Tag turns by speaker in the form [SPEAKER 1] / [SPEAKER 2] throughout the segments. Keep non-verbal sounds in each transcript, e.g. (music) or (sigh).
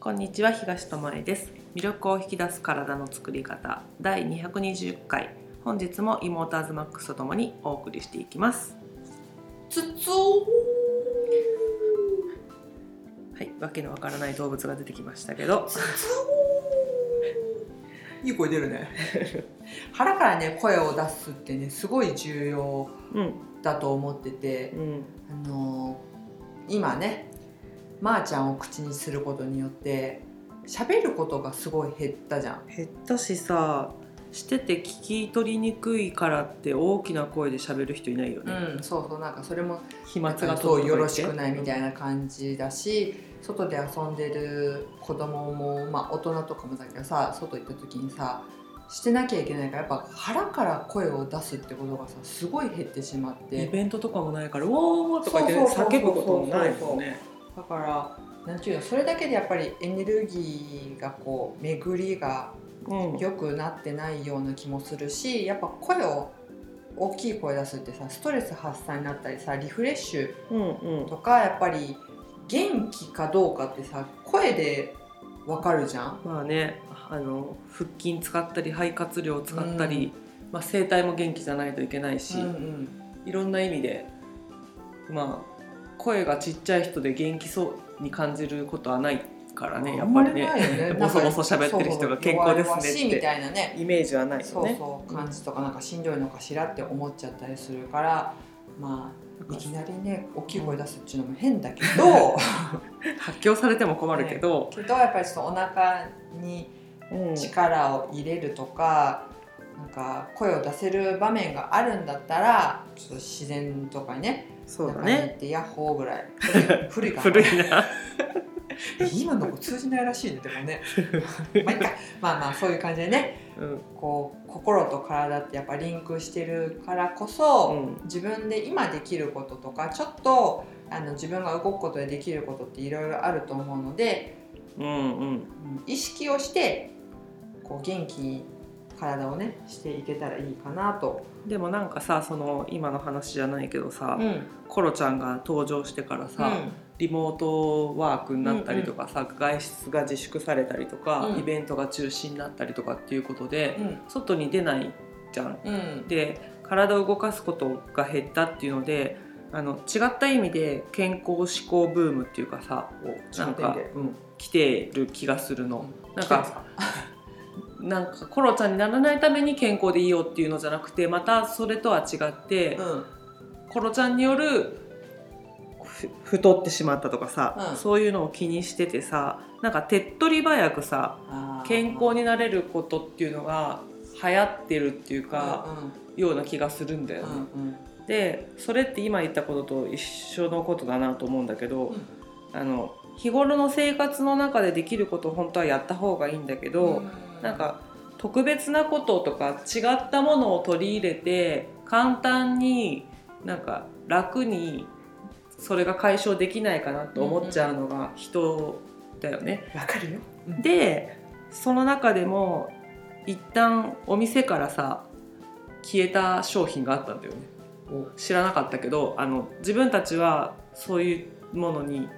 [SPEAKER 1] こんにちは東智恵です。魅力を引き出す体の作り方第220回。本日もイモーターズマックスとともにお送りしていきます。
[SPEAKER 2] つつ
[SPEAKER 1] はいわけのわからない動物が出てきましたけど。
[SPEAKER 2] いい声出るね。(laughs) 腹からね声を出すってねすごい重要
[SPEAKER 1] うん。
[SPEAKER 2] だと思ってて。
[SPEAKER 1] うん。
[SPEAKER 2] あのー今ねまー、ちゃんを口にすることによって喋ることがすごい減ったじゃん
[SPEAKER 1] 減ったしさしてて聞き取りにくいからって大きな声で喋る人いないよね、
[SPEAKER 2] うんそうそうなんかそれも
[SPEAKER 1] 飛沫が
[SPEAKER 2] そうよろしくないみた
[SPEAKER 1] い
[SPEAKER 2] いな感じだし外で遊んでる子供もまあ大人とかもだけどさ外行った時にさしてなきゃいけないからやっぱ腹から声を出すってことがさすごい減ってしまっ
[SPEAKER 1] イ
[SPEAKER 2] て
[SPEAKER 1] ベントとかもないから「おー!」とか言って叫ぶこともないもんね
[SPEAKER 2] だからなんていうのそれだけでやっぱりエネルギーがこう巡りが
[SPEAKER 1] うん。
[SPEAKER 2] 良くなってないような気もするしやっぱ声を大きい声出すってさストレス発散になったりさリフレッシュ
[SPEAKER 1] うんうん。
[SPEAKER 2] とかやっぱり元気かどうかってさ声でわかるじゃん？
[SPEAKER 1] まあねあの腹筋使ったり肺活量を使ったり、まあ、声帯も元気じゃないといけないし、
[SPEAKER 2] うん。
[SPEAKER 1] いろんな意味でまあ声がちっちゃい人で元気そうに感じることはないからねやっぱりね
[SPEAKER 2] あんまりないよ (laughs)
[SPEAKER 1] ボソボソ喋ってる人が健康ですね
[SPEAKER 2] みたいなね
[SPEAKER 1] イメージはない。よ
[SPEAKER 2] そう
[SPEAKER 1] ね。
[SPEAKER 2] そう感じとかなんかしんどいのかしらって思っちゃったりするからまあいきなりね大きい声出すっていうのも変だけど (laughs)
[SPEAKER 1] 発狂されても困るけど、
[SPEAKER 2] けどやっぱりそのお腹に
[SPEAKER 1] うん
[SPEAKER 2] 力を入れるとかなんか声を出せる場面があるんだったらちょっと自然とかにね
[SPEAKER 1] そうだね。
[SPEAKER 2] ってヤッホーぐらい。(laughs) 古いかな。
[SPEAKER 1] 古いな。
[SPEAKER 2] 今の子通じないらしいねでもね。(laughs) まあまあまあそういう感じでね。
[SPEAKER 1] うん。
[SPEAKER 2] こう心と体ってやっぱリンクしてるからこそ、
[SPEAKER 1] うん。
[SPEAKER 2] 自分で今できることとかちょっとあの自分が動くことでできることっていろいろあると思うので、
[SPEAKER 1] うんうん。
[SPEAKER 2] うん意識をしてこう元気に体をねしていけたらいいかなと。
[SPEAKER 1] でもなんかさその今の話じゃないけどさ、
[SPEAKER 2] うん。
[SPEAKER 1] コロちゃんが登場してからさ、リモートワークになったりとかさ、外出が自粛されたりとか、
[SPEAKER 2] うん。
[SPEAKER 1] イベントが中止になったりとかっていうことで、
[SPEAKER 2] うん。
[SPEAKER 1] 外に出ないじゃん。
[SPEAKER 2] うん。
[SPEAKER 1] で体を動かすことが減ったっていうのであの違った意味で健康志向ブームっていうかさなんか、うん、来てる気がするの。なんか？なんかコロちゃんにならないために健康でいいよっていうのじゃなくてまたそれとは違って、
[SPEAKER 2] うん。
[SPEAKER 1] コロちゃんによるふ太ってしまったとかさ、
[SPEAKER 2] うん。
[SPEAKER 1] そういうのを気にしててさなんか手っ取り早くさ健康になれることっていうのが流行ってるっていうか、
[SPEAKER 2] う
[SPEAKER 1] ような気がするんだよね。
[SPEAKER 2] んうんうん。
[SPEAKER 1] でそれって今言ったことと一緒のことだなと思うんだけど、あの日頃の生活の中でできることを本当はやった方がいいんだけど、なんか特別なこととか違ったものを取り入れて簡単になんか楽にそれが解消できないかなと思っちゃうのが人だよね。
[SPEAKER 2] わかるよ。
[SPEAKER 1] でその中でも一旦お店からさ消えた商品があったんだよね。知らなかったけどあの自分たちはそういうものに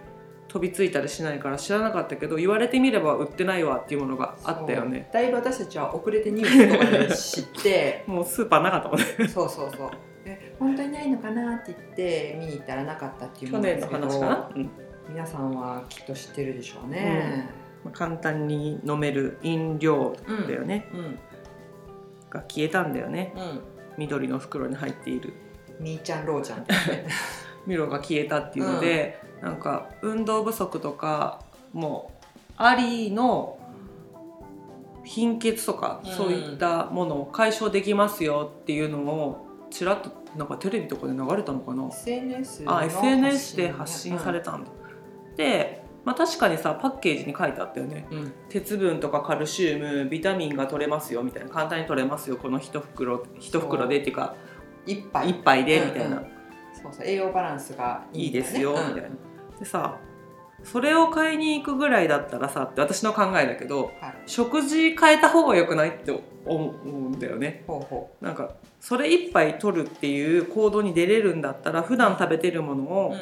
[SPEAKER 1] 飛びついたりしないから知らなかったけど言われてみれば売ってないわっていうものがあったよね。
[SPEAKER 2] だいぶ私たちは遅れてニュースとかで知って (laughs)
[SPEAKER 1] もうスーパーなかったもんね。(laughs)
[SPEAKER 2] そうそうそう。え本当にないのかなって言って見に行ったらなかったっていう
[SPEAKER 1] 去年の話かな、うん。
[SPEAKER 2] 皆さんはきっと知ってるでしょうね。
[SPEAKER 1] まあ簡単に飲める飲料
[SPEAKER 2] うん
[SPEAKER 1] だよね、
[SPEAKER 2] うん。
[SPEAKER 1] が消えたんだよね。
[SPEAKER 2] うん。
[SPEAKER 1] 緑の袋に入っている。
[SPEAKER 2] みーちゃんろうちゃんってね。(laughs)
[SPEAKER 1] ミロが消えたっていうので、なんか運動不足とかもありの貧血とか、
[SPEAKER 2] うん。
[SPEAKER 1] そういったものを解消できますよっていうのをちらっとなんかテレビとかで流れたのかな
[SPEAKER 2] ？SNS の
[SPEAKER 1] あ SNS で発信されたんだ、で、まあ、確かにさパッケージに書いてあったよね。
[SPEAKER 2] うん。
[SPEAKER 1] 鉄分とかカルシウムビタミンが取れますよみたいな。簡単に取れますよこの一袋一袋でっていうか
[SPEAKER 2] 一杯
[SPEAKER 1] 一杯でみたいな、
[SPEAKER 2] うん。うんそうそう。栄養バランスがいい
[SPEAKER 1] いいですよみたいな。
[SPEAKER 2] うん
[SPEAKER 1] でさそれを買いに行くぐらいだったらさって私の考えだけど
[SPEAKER 2] はい。
[SPEAKER 1] 食事変えた方が良くないって思うんだよね。
[SPEAKER 2] ほうほ
[SPEAKER 1] なんかそれ一杯取るっていう行動に出れるんだったら普段食べてるもの
[SPEAKER 2] う、
[SPEAKER 1] を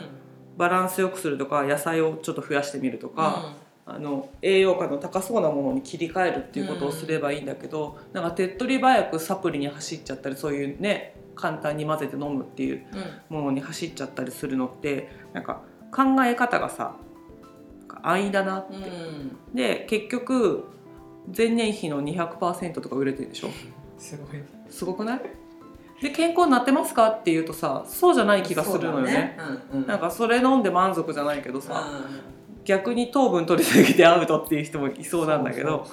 [SPEAKER 1] バランスよくするとか野菜をちょっと増やしてみるとか、あの栄養価の高そうなものに切り替えるっていうことをすればいいんだけど、なんか手っ取り早くサプリに走っちゃったりそういうね簡単に混ぜて飲むっていうものに走っちゃったりするのってなんか考え方がさ安易だなって、
[SPEAKER 2] うん。
[SPEAKER 1] で結局前年比の200%とか売れてるでしょ？
[SPEAKER 2] すごい。
[SPEAKER 1] すごくない？で健康になってますかって言うとさそうじゃない気がするのよね。
[SPEAKER 2] ね。うんうん。
[SPEAKER 1] なんかそれ飲んで満足じゃないけどさ、
[SPEAKER 2] うん。
[SPEAKER 1] 逆に糖分取りすぎてアウトっていう人もいそうなんだけど。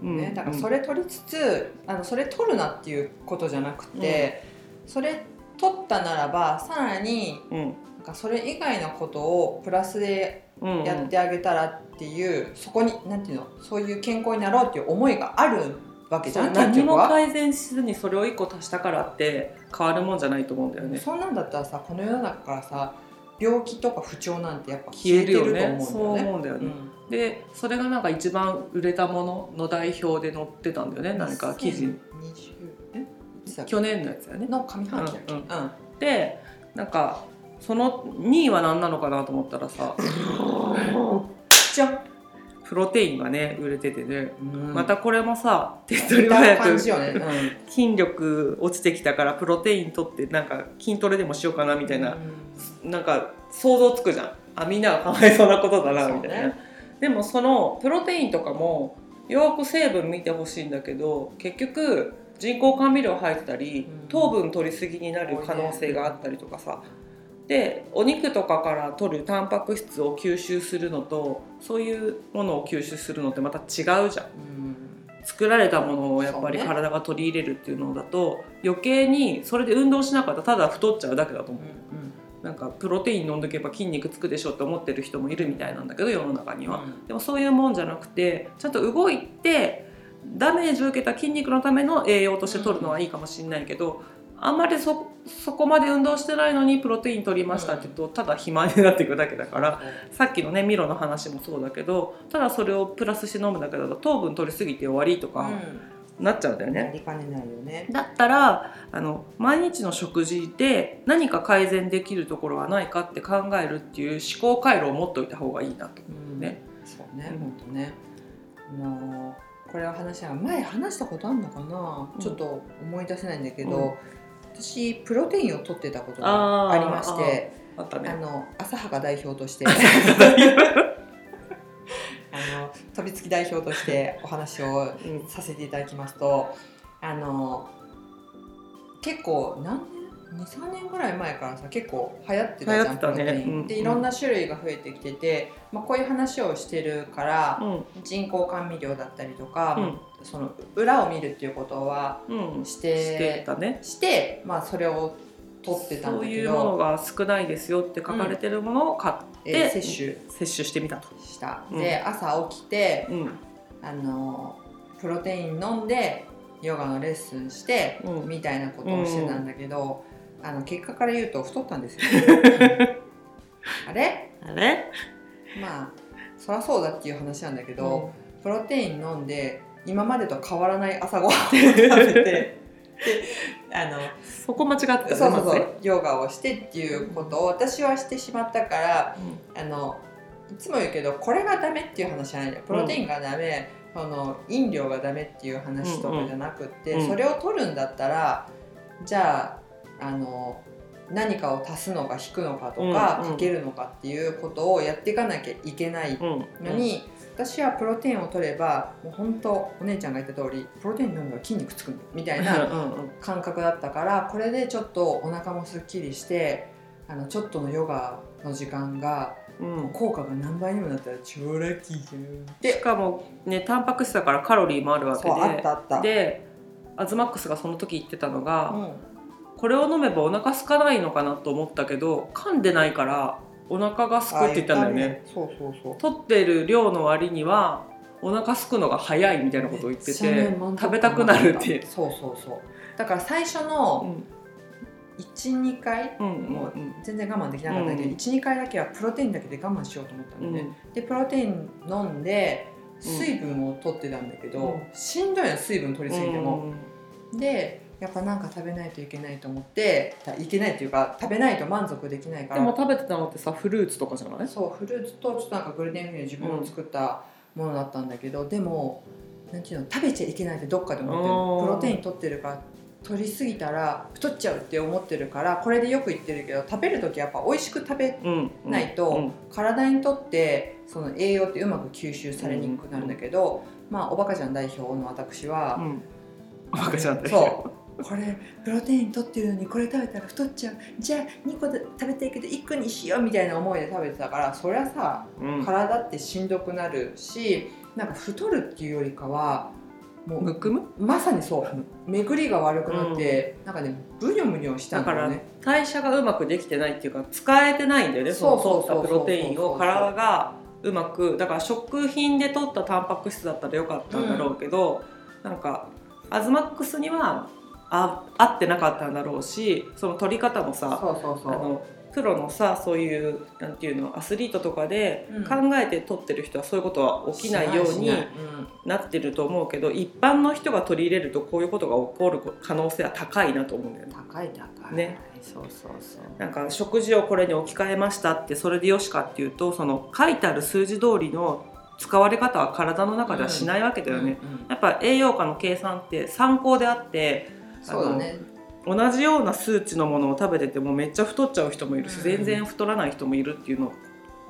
[SPEAKER 2] ね、
[SPEAKER 1] うん
[SPEAKER 2] だからそれ取りつつあのそれ取るなっていうことじゃなくて、それ取ったならばさらに
[SPEAKER 1] うん
[SPEAKER 2] なんかそれ以外のことをプラスで
[SPEAKER 1] うんうん。
[SPEAKER 2] やってあげたらっていう、そこになんていうの？そういう健康になろうっていう思いがあるわけじゃん結
[SPEAKER 1] 何も。改善しずにそれを1個足したからって変わるもんじゃないと思うんだよね。
[SPEAKER 2] そんなんだったらさこの世の中からさ病気とか不調なんてやっぱ
[SPEAKER 1] 消えるよね。そう
[SPEAKER 2] ると思うんだよね。
[SPEAKER 1] 思うん。でそれがなんか一番売れたものの代表で載ってたんだよね。何か記事。
[SPEAKER 2] 2020え？いつだっけ？
[SPEAKER 1] 去年のやつやね。
[SPEAKER 2] の上半期だっけ、
[SPEAKER 1] う
[SPEAKER 2] うん。ん。
[SPEAKER 1] でなんかその2位は何なのかなと思ったらさ
[SPEAKER 2] じゃん
[SPEAKER 1] プロテインがね売れててね、
[SPEAKER 2] うん。
[SPEAKER 1] またこれもさ手っ取り早く
[SPEAKER 2] ね、うん。
[SPEAKER 1] 筋力落ちてきたからプロテイン取ってなんか筋トレでもしようかなみたいな、なんか想像つくじゃん。あみんながかわいそうなことだなみたいな、
[SPEAKER 2] ね
[SPEAKER 1] でもそのプロテインとかもよく成分見てほしいんだけど結局人工甘味料入ってたり
[SPEAKER 2] うん。
[SPEAKER 1] 糖分取りすぎになる可能性があったりとかさでお肉とかから取るタンパク質を吸収するのとそういうものを吸収するのってまた違うじゃん。
[SPEAKER 2] うん。
[SPEAKER 1] 作られたものをやっぱり体が取り入れるっていうのだと余計にそれで運動しなかったらただ太っちゃうだけだと思う。なんかプロテイン飲んどけば筋肉つくでしょって思ってる人もいるみたいなんだけど世の中には、でもそういうもんじゃなくてちゃんと動いてダメージを受けた筋肉のための栄養として取るのはいいかもしれないけど、あんまりそそこまで運動してないのにプロテイン取りましたって言うとただ肥満になっていくだけだからさっきのねミロの話もそうだけどただそれをプラスして飲むだけだと糖分取りすぎて終わりとかなっちゃうんだよね。
[SPEAKER 2] かねないよね。
[SPEAKER 1] だったらあの毎日の食事で何か改善できるところはないかって考えるっていう思考回路を持っておいた方がいいなと。
[SPEAKER 2] うん
[SPEAKER 1] ね
[SPEAKER 2] そうね、
[SPEAKER 1] うん
[SPEAKER 2] 本当ね。あのこれは話は前話したことあるのかな、
[SPEAKER 1] うん
[SPEAKER 2] ちょっと思い出せないんだけど、
[SPEAKER 1] うん
[SPEAKER 2] 私プロテインを取ってたことがありまして、あ。の浅はか代表として。(laughs) あの飛びつき代表としてお話を
[SPEAKER 1] うん
[SPEAKER 2] させていただきますとあの結構何年23年ぐらい前からさ結構流行ってたじゃんプロテイン
[SPEAKER 1] うん
[SPEAKER 2] でいろんな種類が増えてきてて、まあ、こういう話をしてるから、
[SPEAKER 1] うん。
[SPEAKER 2] 人工甘味料だったりとか、
[SPEAKER 1] うん。
[SPEAKER 2] その裏を見るっていうことは
[SPEAKER 1] うん、
[SPEAKER 2] し
[SPEAKER 1] しててたね。
[SPEAKER 2] して、まあ、それを取ってたん
[SPEAKER 1] そういうもの
[SPEAKER 2] ど、
[SPEAKER 1] が少ないですよって書かれてるものを買って、
[SPEAKER 2] えー摂
[SPEAKER 1] 摂取してみたと。
[SPEAKER 2] 取した、
[SPEAKER 1] うん。
[SPEAKER 2] で朝起きて
[SPEAKER 1] うん。
[SPEAKER 2] あのプロテイン飲んでヨガのレッスンして、
[SPEAKER 1] うん。
[SPEAKER 2] みたいなことをしてたんだけど、あの結果から言うと太ったんですよ。(laughs) あれ？
[SPEAKER 1] あれ？
[SPEAKER 2] まあそりゃそうだっていう話なんだけど、プロテイン飲んで今までと変わらない朝ごはんを食べて (laughs) であの
[SPEAKER 1] そこ間違ってたね。
[SPEAKER 2] そうそうそうヨガをしてっていうことを私はしてしまったからあのいつも言うけどこれがダメっていう話じゃないんだよプロテインがダメ、その飲料がダメっていう話とかじゃなくって、
[SPEAKER 1] うんうん。
[SPEAKER 2] それを取るんだったらじゃああの何かを足すのか引くのかとか、
[SPEAKER 1] うんうん。
[SPEAKER 2] かけるのかっていうことをやっていかなきゃいけない
[SPEAKER 1] うん。うん。
[SPEAKER 2] のに、私はプロテインを取ればもう本当お姉ちゃんが言った通りプロテイン飲んだら筋肉つくんだみたいな
[SPEAKER 1] うんうん
[SPEAKER 2] 感覚だったからこれでちょっとお腹もすっきりしてあのちょっとのヨガの時間が
[SPEAKER 1] うん。
[SPEAKER 2] 効果が何倍にもなったら超ラッキーじゃん
[SPEAKER 1] しかもねタンパク質だからカロリーもあるわけ
[SPEAKER 2] そうあったあった。
[SPEAKER 1] ででアズマックスがその時言ってたのが、
[SPEAKER 2] うん
[SPEAKER 1] これを飲めばお腹空かないのかなと思ったけど噛んでないからお腹が空くって言ったんだよね。
[SPEAKER 2] あそうそうそう。
[SPEAKER 1] 取ってる量の割にはお腹空くのが早いみたいなことを言ってて食べたくなるって。
[SPEAKER 2] そうそうそう。だから最初
[SPEAKER 1] う
[SPEAKER 2] の
[SPEAKER 1] ん
[SPEAKER 2] 12回
[SPEAKER 1] うん。
[SPEAKER 2] もう
[SPEAKER 1] うん
[SPEAKER 2] 全然我慢できなかったけど、
[SPEAKER 1] うん
[SPEAKER 2] 12回だけはプロテインだけで我慢しようと思った
[SPEAKER 1] うん
[SPEAKER 2] のね、でプロテイン飲んで水分を取ってたんだけど、
[SPEAKER 1] うん。
[SPEAKER 2] しんどいの水分取りすぎても、でやっぱなんか食べないといけないと思っていけないというか食べないと満足できないから。
[SPEAKER 1] でも食べてたのってさフルーツとかじゃない？
[SPEAKER 2] そうフルーツとちょっとなんかグルテンフリーの自分の作ったものだったんだけど、でもなんていうの食べちゃいけないってどっかで思ってるプロテイン取ってるから取りすぎたら太っちゃうって思ってるからこれでよく言ってるけど食べる時やっぱ美味しく食べ
[SPEAKER 1] うん
[SPEAKER 2] ないと
[SPEAKER 1] うん
[SPEAKER 2] 体にとってその栄養ってうまく吸収されにくくなるんだけど、まあおバカちゃん代表の私は、
[SPEAKER 1] うん。バカじゃんって
[SPEAKER 2] そうこれプロテイン取ってるのにこれ食べたら太っちゃう。じゃあ2個で食べたいけど1個にしようみたいな思いで食べてたからそりゃさ
[SPEAKER 1] うん。
[SPEAKER 2] 体ってしんどくなるしなんか太るっていうよりかはもう
[SPEAKER 1] むくむ？
[SPEAKER 2] まさにそう。巡りが悪くなって、なんかねブニョブニョした
[SPEAKER 1] だから
[SPEAKER 2] んだよね
[SPEAKER 1] 代謝がうまくできてないっていうか使えてないんだよねそ
[SPEAKER 2] うそうそう
[SPEAKER 1] プロテインを体がうまくだから食品で取ったタンパク質だったらよかったんだろうけど、なんかアズマックスにはあ合ってなかったんだろうしその取り方もさあのプロのさそういうなんていうのアスリートとかで
[SPEAKER 2] うん。
[SPEAKER 1] 考えて取ってる人はそういうことは起きないように
[SPEAKER 2] しな
[SPEAKER 1] ってると思うけど一般の人が取り入れるとこういうことが起こる可能性は高いなと思うんだよね。
[SPEAKER 2] うん。高い高い。
[SPEAKER 1] ね。
[SPEAKER 2] そうそうそう。
[SPEAKER 1] なんか食事をこれに置き換えましたってそれでよしかっていうとその書いてある数字通りの使われ方は体の中ではしないわけだよね。やっぱ栄養価の計算って参考であって
[SPEAKER 2] そうだね。
[SPEAKER 1] 同じような数値のものを食べててもめっちゃ太っちゃう人もいるし、
[SPEAKER 2] うん。
[SPEAKER 1] 全然太らない人もいるっていうの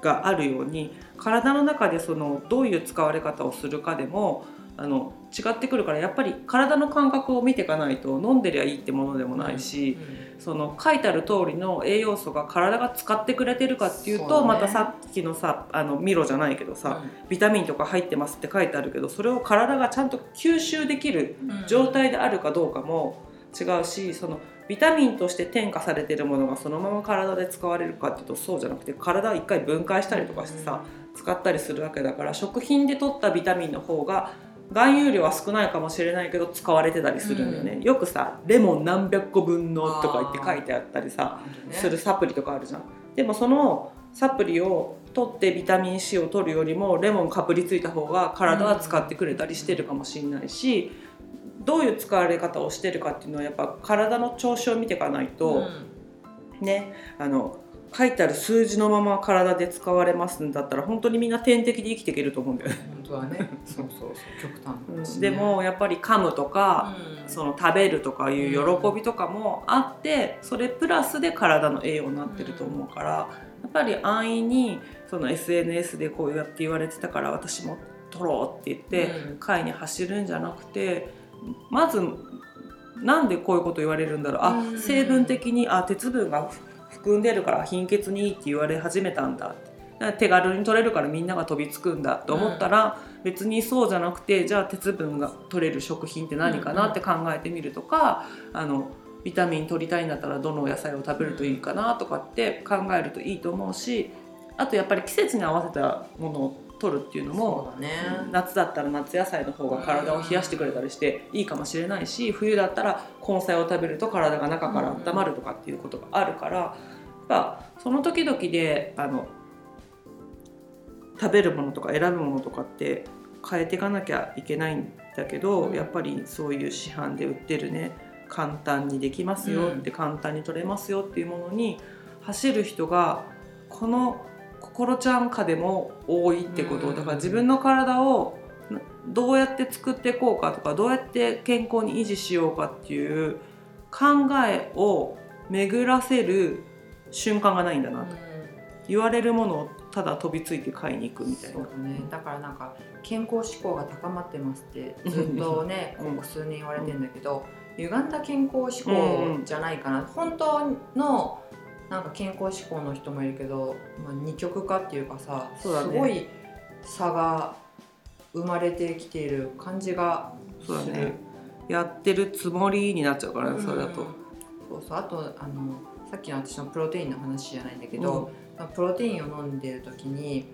[SPEAKER 1] があるように体の中でそのどういう使われ方をするかでもあの違ってくるからやっぱり体の感覚を見ていかないと飲んでりゃいいってものでもないし、その書いてある通りの栄養素が体が使ってくれてるかっていうと
[SPEAKER 2] ね。
[SPEAKER 1] またさっきのさあのミロじゃないけどさ、ビタミンとか入ってますって書いてあるけどそれを体がちゃんと吸収できる
[SPEAKER 2] うん
[SPEAKER 1] 状態であるかどうかも違うしそのビタミンとして添加されてるものがそのまま体で使われるかっていうとそうじゃなくて体は一回分解したりとかしてさ、使ったりするわけだから食品で取ったビタミンの方が含有量は少ないかもしれないけど使われてたりするんだよね、よくさレモン何百個分のとか言って書いてあったりさするサプリとかあるじゃん。でもそのサプリを取ってビタミン C を取るよりもレモンかぶりついた方が体は使ってくれたりしてるかもしれないしどういう使われ方をしてるかっていうのはやっぱ体の調子を見ていかないと、ねあの書いてある数字のまま体で使われますんだったら本当にみんな点滴で生きていけると思うんだよね、
[SPEAKER 2] 本当はね。そうそう極端だしね。
[SPEAKER 1] でもやっぱり噛むとか、
[SPEAKER 2] うん。
[SPEAKER 1] その食べるとかいう喜びとかもあってそれプラスで体の栄養になってると思うからやっぱり安易にその SNS でこうやって言われてたから私も取ろうって言って
[SPEAKER 2] うん。
[SPEAKER 1] 会に走るんじゃなくてまずなんでこういうこと言われるんだろう。あ
[SPEAKER 2] うん。
[SPEAKER 1] 成分的にあ鉄分が含んでるから貧血にいいって言われ始めたんだ。だ手軽に取れるからみんなが飛びつくんだって思ったら、別にそうじゃなくてじゃあ鉄分が取れる食品って何かなって考えてみるとか、あのビタミン取りたいんだったらどのお野菜を食べるといいかなとかって考えるといいと思うしあとやっぱり季節に合わせたものを取るっていうのも
[SPEAKER 2] ね。
[SPEAKER 1] 夏だったら夏野菜の方が体を冷やしてくれたりしていいかもしれないし冬だったら根菜を食べると体が中から温まるとかっていうことがあるからやっぱその時々であの食べるものとか選ぶものとかって変えていかなきゃいけないんだけど、
[SPEAKER 2] うん。
[SPEAKER 1] やっぱりそういう市販で売ってるね簡単にできますよって、簡単に取れますよっていうものに走る人がこの心ちゃん下でも多いってこと、
[SPEAKER 2] うん。
[SPEAKER 1] だから自分の体をなどうやって作っていこうかとかどうやって健康に維持しようかっていう考えを巡らせる瞬間がないんだなと、言われるものをただ飛びついて買いに行くみたいな。
[SPEAKER 2] ね。だからなんか健康志向が高まってますってずっとね
[SPEAKER 1] うん。
[SPEAKER 2] ここ数年言われてんだけど、歪んだ健康志向じゃないかな、本当のなんか健康志向の人もいるけど、まあ、二極化っていうかさ
[SPEAKER 1] ね。
[SPEAKER 2] すごい差が生まれてきている感じがする。
[SPEAKER 1] そうだね。やってるつもりになっちゃうからね、それだと。
[SPEAKER 2] そうそう。あとあのさっきの私のプロテインの話じゃないん。だけど、プロテインを飲んでる時に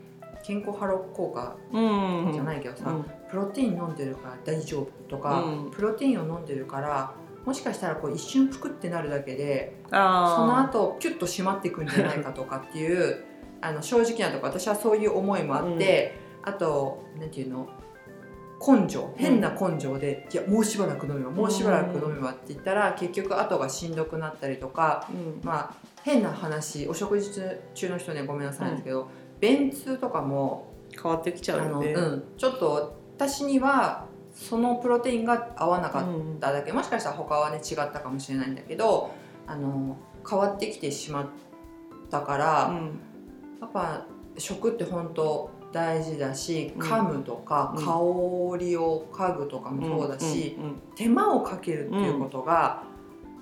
[SPEAKER 2] 健康ハロー効果
[SPEAKER 1] うん、うん、
[SPEAKER 2] じゃないけどさ、
[SPEAKER 1] うん。
[SPEAKER 2] プロテイン飲んでるから大丈夫とか、
[SPEAKER 1] うん。
[SPEAKER 2] プロテインを飲んでるからもしかしたらこう一瞬ぷくってなるだけでその
[SPEAKER 1] あ
[SPEAKER 2] 後キュッと締まっていくんじゃないかとかっていう (laughs) あの正直なとこ私はそういう思いもあって、あとなんていうの？根性。変な根性で、いやもうしばらく飲めばもうしばらく飲めばって言ったら、結局後がしんどくなったりとか
[SPEAKER 1] うん。
[SPEAKER 2] まあ変な話お食事中の人ねごめんなさいんですけど、便通とかも
[SPEAKER 1] 変わってきちゃうよね
[SPEAKER 2] うん、ちょっと私にはそのプロテインが合わなかっ
[SPEAKER 1] うん
[SPEAKER 2] ただけ、もしかしたら他はね違ったかもしれないんだけどあの変わってきてしまったから、
[SPEAKER 1] うん。
[SPEAKER 2] やっぱ食って本当大事だし
[SPEAKER 1] うん。
[SPEAKER 2] 噛むとか、
[SPEAKER 1] うん。
[SPEAKER 2] 香りを嗅ぐとかもそうだし、
[SPEAKER 1] うんうん
[SPEAKER 2] 手間をかけるっていうことが、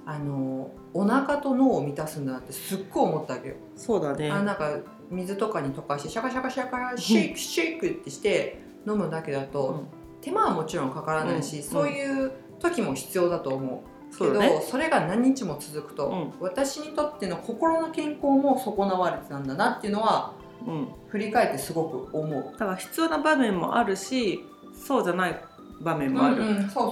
[SPEAKER 2] あのお腹と脳を満たすんだなってすっごい思ったわけよ。
[SPEAKER 1] そうだね。
[SPEAKER 2] あなんか水とかに溶かしてシャカシャカシャカシェイクシェイクってして飲むだけだと、
[SPEAKER 1] うん
[SPEAKER 2] 手間はもちろんかからないし、
[SPEAKER 1] うん
[SPEAKER 2] そういう時も必要だと思う。けど
[SPEAKER 1] ね。
[SPEAKER 2] それが何日も続くと、
[SPEAKER 1] うん。
[SPEAKER 2] 私にとっての心の健康も損なわれてたんだなっていうのは
[SPEAKER 1] うん。
[SPEAKER 2] 振り返ってすごく思う。
[SPEAKER 1] だから必要な場面もあるしそうじゃない場面もある、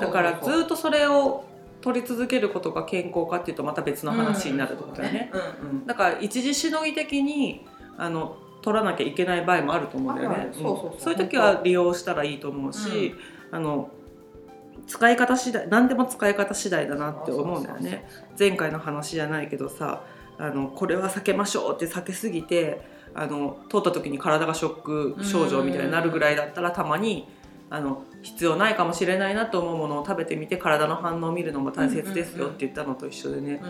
[SPEAKER 1] だからずっとそれを取り続けることが健康かっていうとまた別の話になるってことだよね,、
[SPEAKER 2] うんうん。
[SPEAKER 1] だから一時しのぎ的にあの取らなきゃいけない場合もあると思うんだよね。
[SPEAKER 2] そう
[SPEAKER 1] いう時は利用したらいいと思うし、あの使い方次第何でも使い方次第だなって思うんだよね。前回の話じゃないけどさあのこれは避けましょうって避けすぎてあの通った時に体がショック症状みたいになるぐらいだったらたまにあの必要ないかもしれないなと思うものを食べてみて体の反応を見るのも大切ですよって言ったのと一緒でね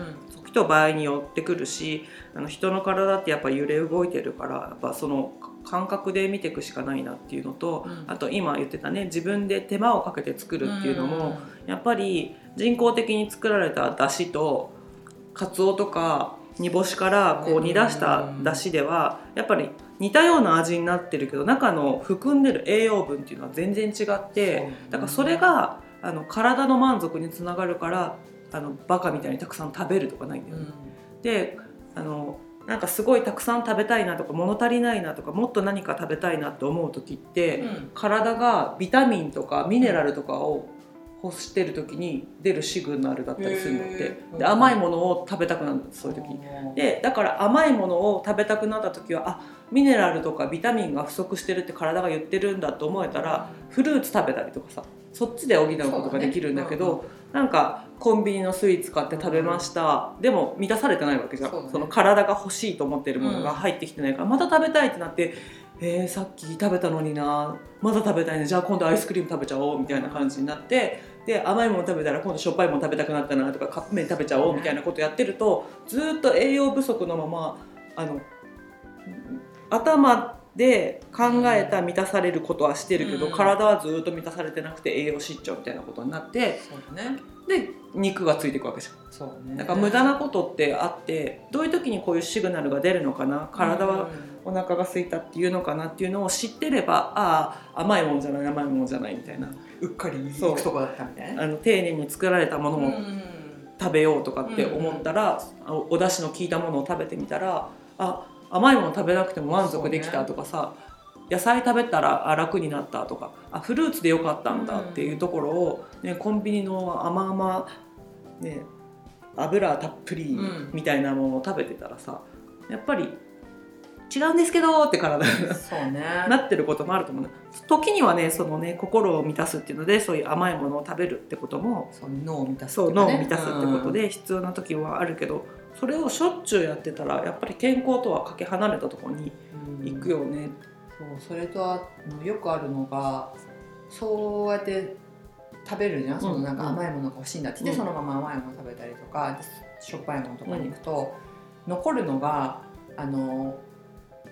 [SPEAKER 2] うん
[SPEAKER 1] 時と場合によってくるしあの人の体ってやっぱ揺れ動いてるからやっぱその感覚で見ていくしかないなっていうのと、
[SPEAKER 2] うん。
[SPEAKER 1] あと今言ってたね自分で手間をかけて作るっていうのも、やっぱり人工的に作られた出汁とカツオとか煮干しからこう煮出した出汁ではやっぱり似たような味になってるけど中の含んでる栄養分っていうのは全然違ってだからそれがあの体の満足につながるからあのバカみたいにたくさん食べるとかないんだよね。であのなんかすごいたくさん食べたいなとか物足りないなとかもっと何か食べたいなって思う時って、体がビタミンとかミネラルとかを欲してる時に出るシグナルだったりするのって。で甘いものを食べたくなるそういう時でだから甘いものを食べたくなった時はあミネラルとかビタミンが不足してるって体が言ってるんだと思えたらフルーツ食べたりとかさそっちで補うことができるんだけどなんかコンビニのスイーツ買って食べました、でも満たされてないわけじゃん。
[SPEAKER 2] そね。
[SPEAKER 1] その体が欲しいと思ってるものが入ってきてないから、また食べたいってなってえー、さっき食べたのにな。まだ食べたいね。じゃあ今度アイスクリーム食べちゃおうみたいな感じになってで甘いもの食べたら今度しょっぱいもの食べたくなったなとかカップ麺食べちゃおうみたいなことやってるとずーっと栄養不足のままあの頭で考えた満たされることはしてるけど、
[SPEAKER 2] うん。
[SPEAKER 1] 体はずーっと満たされてなくて栄養失調みたいなことになって
[SPEAKER 2] そうだね
[SPEAKER 1] で肉がついていくわけじゃん。
[SPEAKER 2] そうね。
[SPEAKER 1] だから無駄なことってあってどういう時にこういうシグナルが出るのかな？体はお腹が空いたっていうのかなっていうのを知ってればああ甘いものじゃない甘いものじゃないみたいな。
[SPEAKER 2] うっかり
[SPEAKER 1] そう
[SPEAKER 2] 行くとこだったみたいな。
[SPEAKER 1] あの丁寧に作られたものを食べようとかって思ったら、お出汁の効いたものを食べてみたらあ甘いもの食べなくても満足できたとかさ、野菜食べたらあ楽になったとかあフルーツでよかったんだっていうところを、ね、コンビニの甘々、ね、油たっぷり
[SPEAKER 2] うん。
[SPEAKER 1] みたいなものを食べてたらさやっぱり違うんですけどって体が
[SPEAKER 2] そうね。(laughs)
[SPEAKER 1] なってることもあると思う。時にはねそのね心を満たすっていうのでそういう甘いものを食べるってことも
[SPEAKER 2] そう脳を満たす
[SPEAKER 1] そう
[SPEAKER 2] とかね
[SPEAKER 1] 脳を満たすってことで必要な時はあるけどそれをしょっちゅうやってたらやっぱり健康とはかけ離れたところに
[SPEAKER 2] うん。
[SPEAKER 1] 行くよね。
[SPEAKER 2] そうそれとあのよくあるのがそうやって食べるじゃん、そのなんか甘いものが欲しいんだって。言って、
[SPEAKER 1] うん。
[SPEAKER 2] そのまま甘いもの食べたりとかしょっぱいものとかに行くと、残るのがあの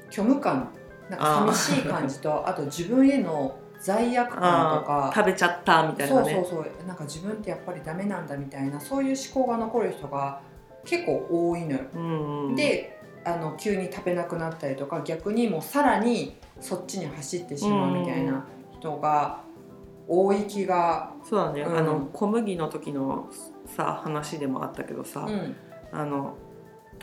[SPEAKER 2] 虚無感なんか寂しい感じとあと自分への罪悪感とか。
[SPEAKER 1] 食べちゃったみたいなね。
[SPEAKER 2] そうそうそう。なんか自分ってやっぱりダメなんだみたいなそういう思考が残る人が結構多いのよ。
[SPEAKER 1] うんうん。
[SPEAKER 2] であの急に食べなくなったりとか逆にもうさらにそっちに走ってしまうみたいな人が多い気が、
[SPEAKER 1] そうだね、
[SPEAKER 2] うん。
[SPEAKER 1] あの小麦の時のさ話でもあったけどさ、
[SPEAKER 2] うん。
[SPEAKER 1] あの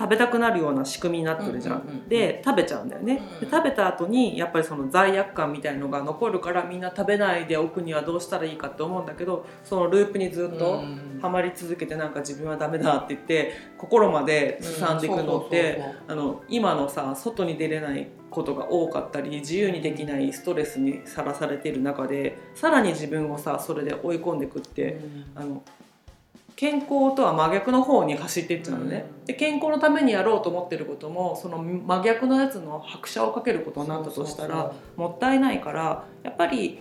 [SPEAKER 1] 食べたくなるような仕組みになってるじゃん。
[SPEAKER 2] うんうんうん
[SPEAKER 1] で食べちゃうんだよね、
[SPEAKER 2] うん
[SPEAKER 1] で食べた後にやっぱりその罪悪感みたいのが残るからみんな食べないでおくにはどうしたらいいかって思うんだけどそのループにずっと
[SPEAKER 2] うん
[SPEAKER 1] ハマり続けてなんか自分はダメだって言って心まで進ん。でいくのってあの今のさ外に出れないことが多かったり自由にできないストレスにさらされている中でさらに自分をさそれで追い込んでいくって、あの健康とは真逆の方に走っていっちゃうのね、で健康のためにやろうと思ってることもその真逆のやつの拍車をかけることになったとしたらもったいないからやっぱり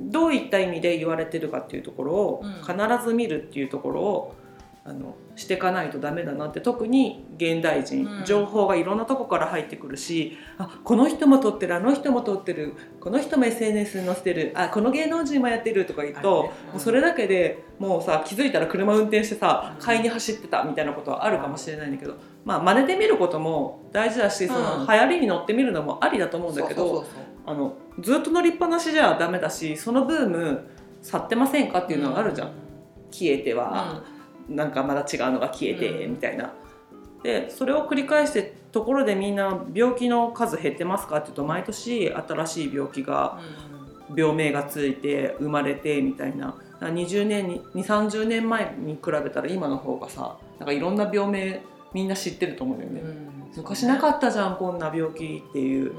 [SPEAKER 1] どういった意味で言われてるかっていうところを
[SPEAKER 2] うん。
[SPEAKER 1] 必ず見るっていうところをあのしていかないとダメだなって特に現代人、
[SPEAKER 2] うん。
[SPEAKER 1] 情報がいろんなとこから入ってくるしあこの人も撮ってるあの人も撮ってる。この人も SNS に載せてる。あこの芸能人もやってるとか言うと、
[SPEAKER 2] あるね。うん
[SPEAKER 1] もうそれだけでもうさ気づいたら車運転してさ
[SPEAKER 2] うん
[SPEAKER 1] 買いに走ってたみたいなことはあるかもしれないんだけど、まあ真似てみることも大事だし、その
[SPEAKER 2] うん
[SPEAKER 1] 流行りに乗ってみるのもありだと思うんだけど。ずっと乗りっぱなしじゃダメだしそのブーム去ってませんかっていうのがあるじゃん、消えては、なんかまだ違うのが消えて、
[SPEAKER 2] うん。
[SPEAKER 1] みたいな。でそれを繰り返してところでみんな病気の数減ってますかっていうと毎年新しい病気が病名がついて生まれてみたいな。だから20年に2 3 0年前に比べたら今の方がさなんかいろんな病名みんな知ってると思うよね、昔なかったじゃんこんな病気っていう。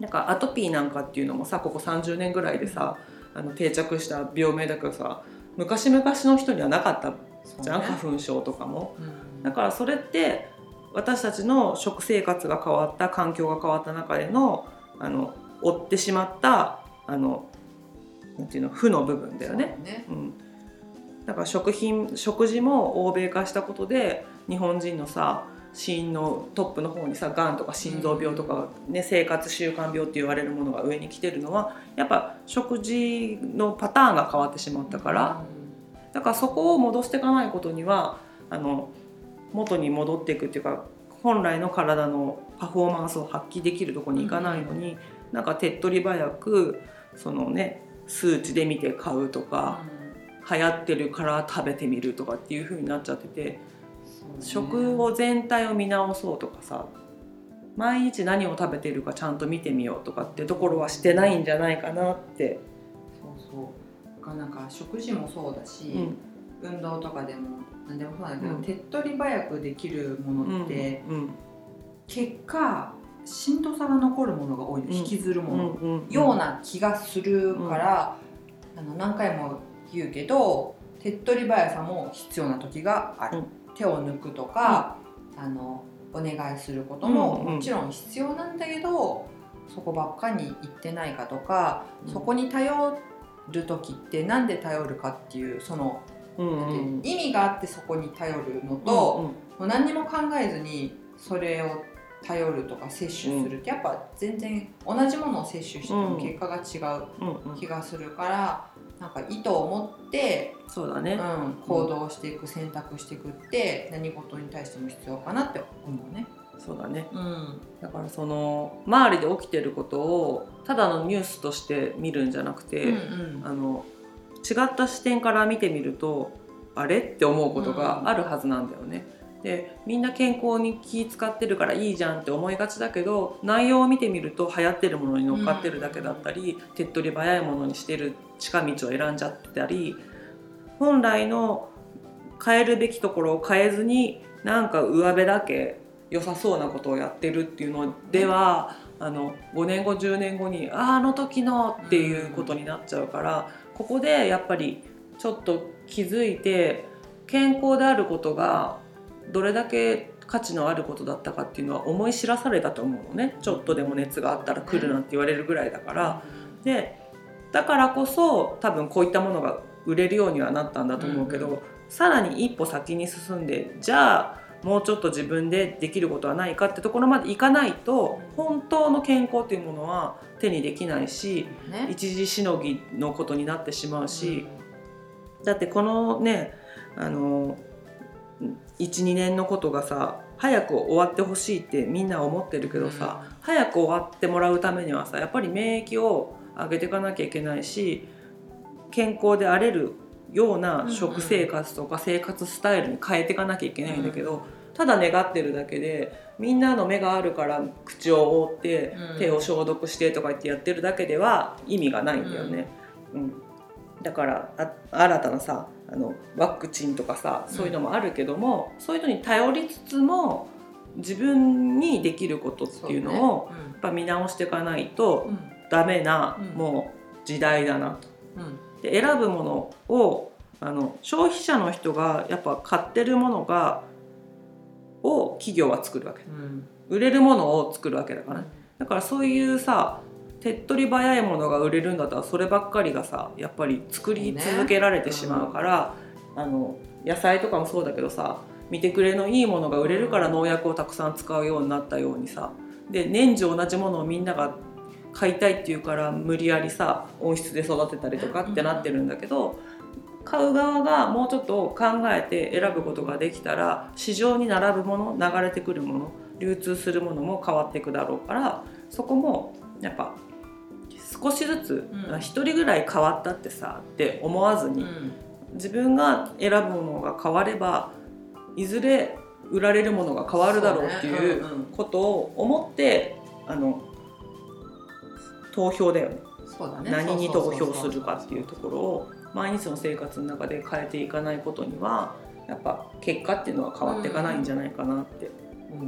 [SPEAKER 1] なんかアトピーなんかっていうのもさここ30年ぐらいでさあの定着した病名だけどさ昔々の人にはなかったじゃん、花粉症とかも。だからそれって私たちの食生活が変わった環境が変わった中でのあの追ってしまったあのなんていうの負の部分だよね。
[SPEAKER 2] ね。
[SPEAKER 1] うん、だから食品食事も欧米化したことで日本人のさ死因のトップの方にさがんとか心臓病とか、ね生活習慣病って言われるものが上に来てるのはやっぱ食事のパターンが変わってしまったから、だからそこを戻していかないことにはあの元に戻っていくっていうか本来の体のパフォーマンスを発揮できるところに行かないのに、なんか手っ取り早くそのね数値で見て買うとか、流行ってるから食べてみるとかっていう風になっちゃってて、食を全体を見直そうとかさ毎日何を食べてるかちゃんと見てみようとかってところはしてないんじゃないかなって。
[SPEAKER 2] そうそうがなんか食事もそうだし、
[SPEAKER 1] うん。
[SPEAKER 2] 運動とかでも何でもそうなんだけど、
[SPEAKER 1] うん。
[SPEAKER 2] 手っ取り早くできるものって、
[SPEAKER 1] うん
[SPEAKER 2] 結果しんどさが残るものが多い引きずるもの、
[SPEAKER 1] うん
[SPEAKER 2] ような気がするから、あの何回も言うけど手っ取り早さも必要な時がある、
[SPEAKER 1] うん。
[SPEAKER 2] 手を抜くとか、あのお願いすることももちろん必要なんだけど、そこばっかに行ってないかとか、
[SPEAKER 1] うん。
[SPEAKER 2] そこに頼る時ってなんで頼るかっていうその、
[SPEAKER 1] うんうん。
[SPEAKER 2] 意味があってそこに頼るのと、もう何にも考えずにそれを頼るとか摂取するってやっぱ全然同じものを摂取しても結果が違う
[SPEAKER 1] うんうん。
[SPEAKER 2] 気がするから、なんか意図を持って、う
[SPEAKER 1] そうだね、
[SPEAKER 2] ん、行動していく選択していくって何事に対しても必要かなって思うね。
[SPEAKER 1] そうだね。
[SPEAKER 2] うん。
[SPEAKER 1] だからその周りで起きてることをただのニュースとして見るんじゃなくて、
[SPEAKER 2] うん
[SPEAKER 1] あの違った視点から見てみるとあれって思うことがあるはずなんだよね。でみんな健康に気使ってるからいいじゃんって思いがちだけど内容を見てみると流行ってるものに乗っかってるだけだったり、手っ取り早いものにしてる近道を選んじゃってたり本来の変えるべきところを変えずになんか上辺だけ良さそうなことをやってるっていうのでは、あの5年後10年後にあああの時のっていうことになっちゃうから、ここでやっぱりちょっと気づいて健康であることがどれだけ価値のあることだったかっていうのは思い知らされたと思うのねちょっとでも熱があったら来るなんて言われるぐらいだから。でだからこそ多分こういったものが売れるようにはなったんだと思うけど、
[SPEAKER 2] うん
[SPEAKER 1] さらに一歩先に進んでじゃあもうちょっと自分でできることはないかってところまでいかないと本当の健康っていうものは手にできないし
[SPEAKER 2] ね。
[SPEAKER 1] 一時しのぎのことになってしまうし、だってこのねあの12年のことがさ早く終わってほしいってみんな思ってるけどさ、早く終わってもらうためにはさやっぱり免疫を上げていかなきゃいけないし健康であれるような食生活とか生活スタイルに変えていかなきゃいけないんだけど、ただ願ってるだけでみんなの目があるから口を覆って、
[SPEAKER 2] うん。
[SPEAKER 1] 手を消毒してとか言ってやってるだけでは意味がないんだよね。うん。だからあ新たなさあのワクチンとかさそういうのもあるけども、そういうのに頼りつつも自分にできることっていうのを
[SPEAKER 2] そうね。
[SPEAKER 1] やっぱ見直していかないと
[SPEAKER 2] うん。
[SPEAKER 1] ダメな
[SPEAKER 2] うん。
[SPEAKER 1] もう時代だなと。
[SPEAKER 2] うん
[SPEAKER 1] で選ぶものをあの消費者の人がやっぱ買ってるものがを企業は作るわけ。
[SPEAKER 2] うん。
[SPEAKER 1] 売れるものを作るわけだから。ねだからそういうさ手っ取り早いものが売れるんだったらそればっかりがさやっぱり作り続けられてしまうから、あの野菜とかもそうだけどさ見てくれのいいものが売れるから農薬をたくさん使うようになったようにさで年中同じものをみんなが買いたいっていうから無理やりさ温室で育てたりとかってなってるんだけど買う側がもうちょっと考えて選ぶことができたら市場に並ぶもの流れてくるもの流通するものも変わっていくだろうからそこもやっぱ少しずつ
[SPEAKER 2] うん。
[SPEAKER 1] 一、人ぐらい変わったってさって思わずに、
[SPEAKER 2] うん。
[SPEAKER 1] 自分が選ぶものが変わればいずれ売られるものが変わるだろうっていうことを思ってあの投票だよね。
[SPEAKER 2] そうだね。
[SPEAKER 1] 何に投票するかっていう
[SPEAKER 2] と
[SPEAKER 1] ところを毎日の生活の中で変えていかないことにはやっぱ結果っていうのは変わっていかないんじゃないかなって。
[SPEAKER 2] 思う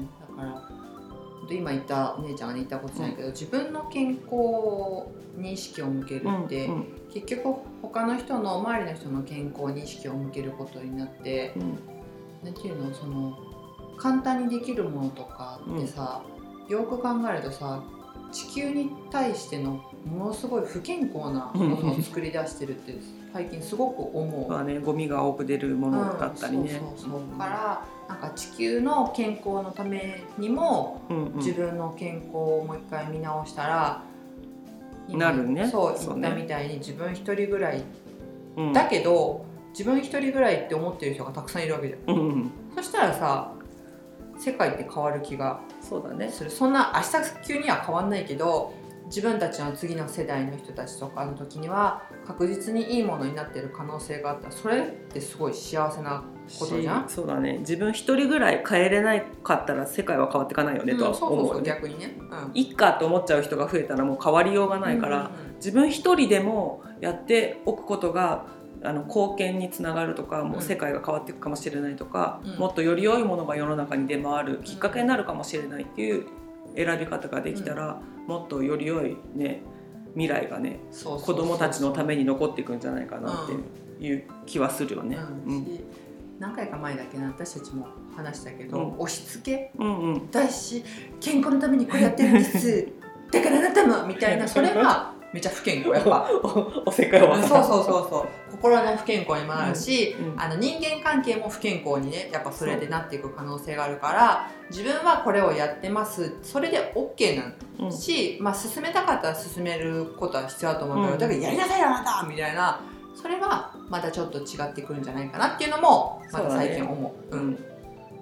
[SPEAKER 2] ね、だからで今言ったお姉ちゃんが、ね、言ったことじゃないけど、自分の健康に意識を向けるって、
[SPEAKER 1] うん。
[SPEAKER 2] 結局他の人の周りの人の健康に意識を向けることになって
[SPEAKER 1] うん。
[SPEAKER 2] ていうの？その簡単にできるものとかってさ、よく考えるとさ地球に対してのものすごい不健康なものを作り出してるって最近すごく思う。
[SPEAKER 1] まあね、ゴミが多く出るものだったりね。
[SPEAKER 2] うんそうそうそう。からなんか地球の健康のためにも
[SPEAKER 1] うんうん。
[SPEAKER 2] 自分の健康をもう一回見直したら、今
[SPEAKER 1] なるね。
[SPEAKER 2] そう言ったみたいに自分一人ぐらい
[SPEAKER 1] うん。
[SPEAKER 2] だけど自分一人ぐらいって思ってる人がたくさんいるわけじゃん。
[SPEAKER 1] うんうん、
[SPEAKER 2] そしたらさ世界って変わる気が
[SPEAKER 1] そうだね。
[SPEAKER 2] するそんな明日急には変わんないけど自分たちの次の世代の人たちとかの時には確実にいいものになってる可能性があったらそれってすごい幸せなことじゃん？
[SPEAKER 1] しそうだね。自分一人ぐらい変えれないかったら世界は変わっていかないよねとは
[SPEAKER 2] うんそうそうそう
[SPEAKER 1] 思う。
[SPEAKER 2] 逆にね、うん
[SPEAKER 1] いっかって思っちゃう人が増えたらもう変わりようがないから、自分一人でもやっておくことがあの貢献につながるとかもう世界が変わっていくかもしれないとか、
[SPEAKER 2] うん。
[SPEAKER 1] もっとより良いものが世の中に出回るきっかけになるかもしれないっていう選び方ができたら、もっとより良いね未来がね子供たちのために残っていくんじゃないかなっていう気はするよね。
[SPEAKER 2] うん。
[SPEAKER 1] うん。
[SPEAKER 2] し何回か前だっけな私たちも話したけど、
[SPEAKER 1] うん。
[SPEAKER 2] 押し付け？
[SPEAKER 1] うんうん。
[SPEAKER 2] だし健康のためにこれやってるんです。(laughs) だからあなたもみたいな。それがめちゃ不健康やっぱ。
[SPEAKER 1] おおせっかい
[SPEAKER 2] そうそうそうそう。心の不健康にもなるし、
[SPEAKER 1] うん
[SPEAKER 2] あの人間関係も不健康にねやっぱそれでなっていく可能性があるから自分はこれをやってます。それで OK な
[SPEAKER 1] うん。
[SPEAKER 2] し、まあ、進めたかったら進めることは必要だと思うけど、
[SPEAKER 1] うん。
[SPEAKER 2] だからやりなさいよあなたみたいな。それはまたちょっと違ってくるんじゃないかなっていうのもまた最近思う。
[SPEAKER 1] うん。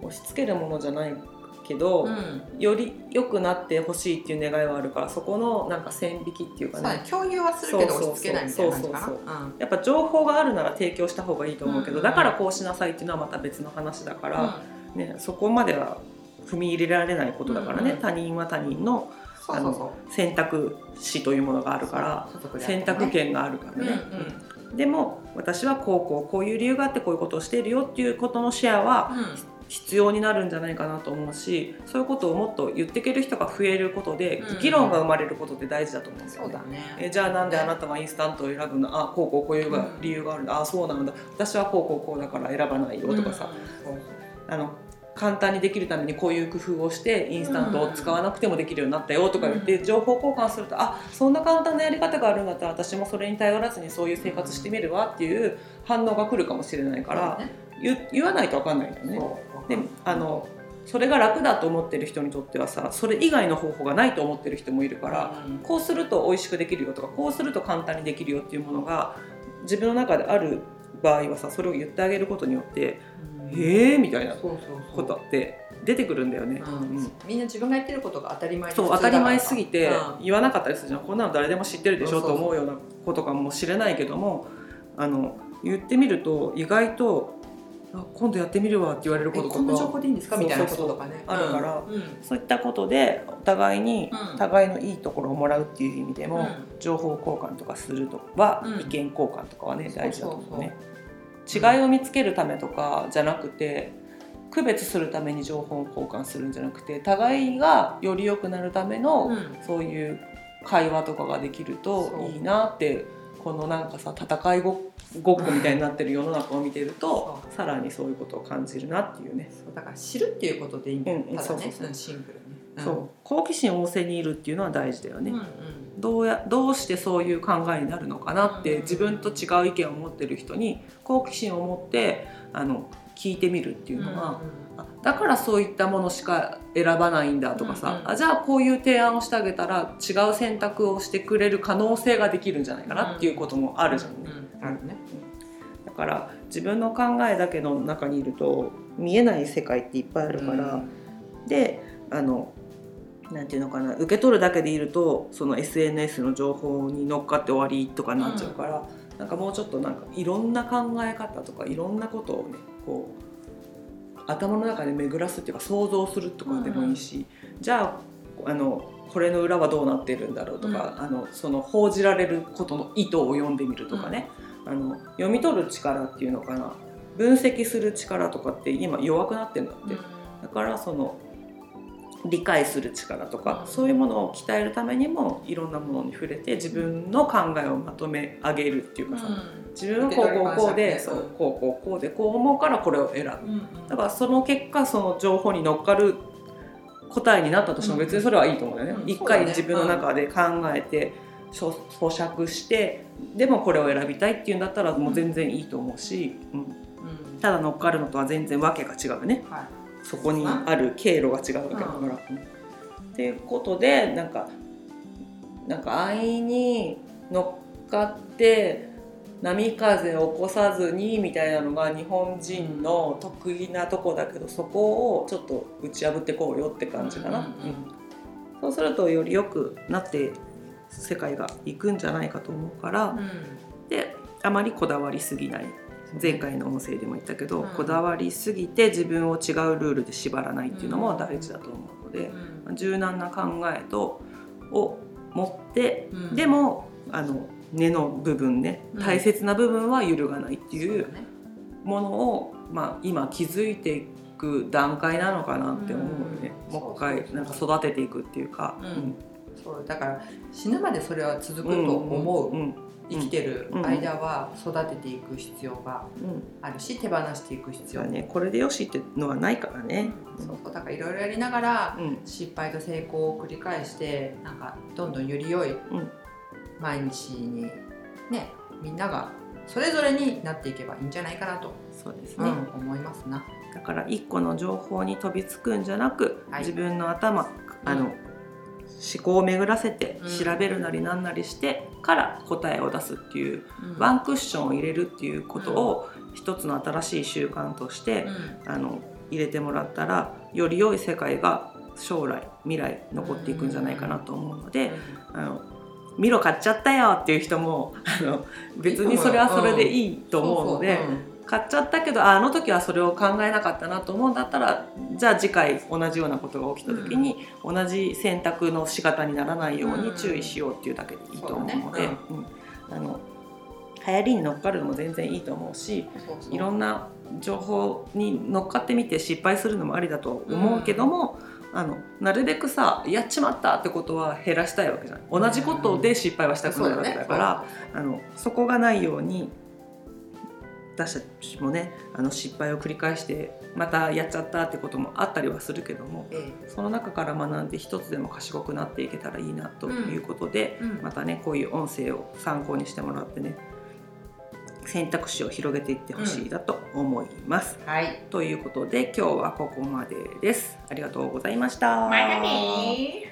[SPEAKER 1] 押し付けるものじゃないけど、
[SPEAKER 2] うん。
[SPEAKER 1] より良くなってほしいっていう願いはあるからそこのなんか線引きっていうかね。
[SPEAKER 2] 共有はするけど押し付けないみたいな感じかな。
[SPEAKER 1] やっぱ情報があるなら提供した方がいいと思うけど、
[SPEAKER 2] うん。
[SPEAKER 1] だからこうしなさいっていうのはまた別の話だから、ね、そこまでは踏み入れられないことだからね、
[SPEAKER 2] うん。うん
[SPEAKER 1] 他人は他人の
[SPEAKER 2] そうそうそう。
[SPEAKER 1] 選択肢というものがあるから
[SPEAKER 2] 家族であって
[SPEAKER 1] 選
[SPEAKER 2] ね
[SPEAKER 1] 択権があるからね、
[SPEAKER 2] うんうん。
[SPEAKER 1] うん。でも私はこうこうこういう理由があってこういうことをしているよっていうことのシェアは必要になるんじゃないかなと思うしそういうことをもっと言っていける人が増えることで、
[SPEAKER 2] うん
[SPEAKER 1] 議論が生まれることって大事だと思うんですよね。
[SPEAKER 2] そうだね。
[SPEAKER 1] えじゃあなんであなたはインスタントを選ぶの？あこうこうこういうが理由がある。んだ、あそうなんだ。私はこうこうこうだから選ばないよとかさ、あの簡単にできるためにこういう工夫をしてインスタントを使わなくてもできるようになったよとか言って、情報交換するとあそんな簡単なやり方があるんだったら私もそれに頼らずにそういう生活してみるわっていう反応が来るかもしれないから、言わないと分かんないよね。であのそれが楽だと思ってる人にとってはさそれ以外の方法がないと思ってる人もいるから、
[SPEAKER 2] うん。
[SPEAKER 1] こうすると美味しくできるよとかこうすると簡単にできるよっていうものが自分の中である場合はさそれを言ってあげることによって「
[SPEAKER 2] うん。
[SPEAKER 1] へえ」みたいなことって出てくるんだよね。
[SPEAKER 2] うん。
[SPEAKER 1] うん。
[SPEAKER 2] みんな自分がやってることが当たり前で
[SPEAKER 1] そう当たり前すぎて
[SPEAKER 2] うん。
[SPEAKER 1] 言わなかったりするじゃん。こんなの誰でも知ってるでしょと思うようなことかもしれないけどもあの言ってみると意外とあ今度やってみるわって言われることと
[SPEAKER 2] えこんな情
[SPEAKER 1] か
[SPEAKER 2] 報でいいんですか？みたいなこととかね。
[SPEAKER 1] あるから。
[SPEAKER 2] うん。うん。
[SPEAKER 1] そういったことでお互いに
[SPEAKER 2] うん。
[SPEAKER 1] 互いのいいところをもらうっていう意味でも、
[SPEAKER 2] うん。
[SPEAKER 1] 情報交換とかするとか、
[SPEAKER 2] うん。
[SPEAKER 1] 意見交換とかはね大事だと思うね。違いを見つけるためとかじゃなくて区別するために情報交換するんじゃなくて互いがより良くなるための、
[SPEAKER 2] うん。
[SPEAKER 1] そういう会話とかができるといいなってこのなんかさ戦いごごっこみたいになってる世の中を見てると
[SPEAKER 2] そ
[SPEAKER 1] さらにそういうことを感じるなっていうね。
[SPEAKER 2] そうだから知るっていうことでいいんだ。よ、
[SPEAKER 1] うんうんそうそうそう。
[SPEAKER 2] うんシンプルに、ん。
[SPEAKER 1] そう。好奇心旺盛にいるっていうのは大事だよね。
[SPEAKER 2] うんうん。
[SPEAKER 1] どうやどうしてそういう考えになるのかなって自分と違う意見を持ってる人に好奇心を持ってあの聞いてみるっていうのは、あだからそういったものしか選ばないんだとかさ、
[SPEAKER 2] うんうん
[SPEAKER 1] あじゃあこういう提案をしてあげたら違う選択をしてくれる可能性ができるんじゃないかなっていうこともあるじゃんね。
[SPEAKER 2] うんあるね。
[SPEAKER 1] だから自分の考えだけの中にいると見えない世界っていっぱいあるから、であのなんていうのかな受け取るだけでいるとその SNS の情報に乗っかって終わりとかになっちゃうから、なんかもうちょっとなんかいろんな考え方とかいろんなことをねこう頭の中で巡らすっていうか想像するとかでもいいし、じゃああのこれの裏はどうなってるんだろうとか、あのその報じられることの意図を読んでみるとかね、あの読み取る力っていうのかな。分析する力とかって今弱くなってるんだって。だからその理解する力とか、
[SPEAKER 2] うん。
[SPEAKER 1] そういうものを鍛えるためにもいろんなものに触れて自分の考えをまとめ上げるっていうかさ、自分はこうこうこうで、そうこうこうこうでこう思うからこれを選ぶ。だからその結果その情報に乗っかる答えになったとしても別にそれはいいと思うんだよね。
[SPEAKER 2] うん
[SPEAKER 1] 一回自分の中で考えて、咀咀嚼してでもこれを選びたいっていうんだったらもう全然いいと思うし、うん。
[SPEAKER 2] うん。
[SPEAKER 1] ただ乗っかるのとは全然わけが違うね。
[SPEAKER 2] はい。
[SPEAKER 1] そこにある経路が違うわけだから。うんっていうことでなんかなんか安易に乗っかって波風を起こさずにみたいなのが日本人の得意なとこだけどそこをちょっと打ち破ってこうよって感じかな。
[SPEAKER 2] うんうんうん。
[SPEAKER 1] そうするとより良くなって世界がいくんじゃないかと思うから、であまりこだわりすぎない。前回の音声でも言ったけど、
[SPEAKER 2] うん。
[SPEAKER 1] こだわりすぎて自分を違うルールで縛らないっていうのも大事だと思うので、
[SPEAKER 2] うん。
[SPEAKER 1] 柔軟な考えとを持って、
[SPEAKER 2] うん。
[SPEAKER 1] でもあの根の部分ね
[SPEAKER 2] うん。
[SPEAKER 1] 大切な部分は揺るがないっていうものを、まあ、今気づいていく段階なのかなって思うよね、
[SPEAKER 2] うん。
[SPEAKER 1] もう一回なんか育てていくっていうか。
[SPEAKER 2] うん。そう。だから死ぬまでそれは続くと思う、
[SPEAKER 1] うん
[SPEAKER 2] 生きてる間は育てていく必要が
[SPEAKER 1] うん。
[SPEAKER 2] あるし手放していく必要。
[SPEAKER 1] ね、これでよしってのはないからね。
[SPEAKER 2] そう。だからいろいろやりながら
[SPEAKER 1] うん。
[SPEAKER 2] 失敗と成功を繰り返してなんかどんどんより良い
[SPEAKER 1] うん
[SPEAKER 2] 毎日にねみんながそれぞれになっていけばいいんじゃないかなと、
[SPEAKER 1] そうですね、
[SPEAKER 2] うん思いますな。
[SPEAKER 1] だから一個の情報に飛びつくんじゃなく、
[SPEAKER 2] はい。
[SPEAKER 1] 自分の頭あの、
[SPEAKER 2] うん。
[SPEAKER 1] 思考を巡らせて
[SPEAKER 2] うん。
[SPEAKER 1] 調べるなりなんなりしてから答えを出すっていう、
[SPEAKER 2] うん。
[SPEAKER 1] ワンクッションを入れるっていうことを一つの新しい習慣として、
[SPEAKER 2] うん。
[SPEAKER 1] あの入れてもらったらより良い世界が将来未来残っていくんじゃないかなと思うので、あの見ろ買っちゃったよっていう人もあの別にそれはそれでいいと思うので。買っちゃったけどああの時はそれを考えなかったなと思うんだったらじゃあ次回同じようなことが起きた時に、同じ選択の仕方にならないように注意しようっていうだけでいいと思うので、
[SPEAKER 2] そう
[SPEAKER 1] うん。あの流行りに乗っかるのも全然いいと思うしいろんな情報に乗っかってみて失敗するのもありだと思うけども、あのなるべくさやっちまったってことは減らしたいわけじゃない同じことで失敗はしたくないわけだから。あのそこがないように私たちもねあの失敗を繰り返してまたやっちゃったってこともあったりはするけども
[SPEAKER 2] え
[SPEAKER 1] その中から学んで一つでも賢くなっていけたらいいなということで、
[SPEAKER 2] えうん。
[SPEAKER 1] またねこういう音声を参考にしてもらってね選択肢を広げていってほしいなと思います。
[SPEAKER 2] はい。
[SPEAKER 1] ということで今日はここまでです。ありがとうございました。
[SPEAKER 2] またねー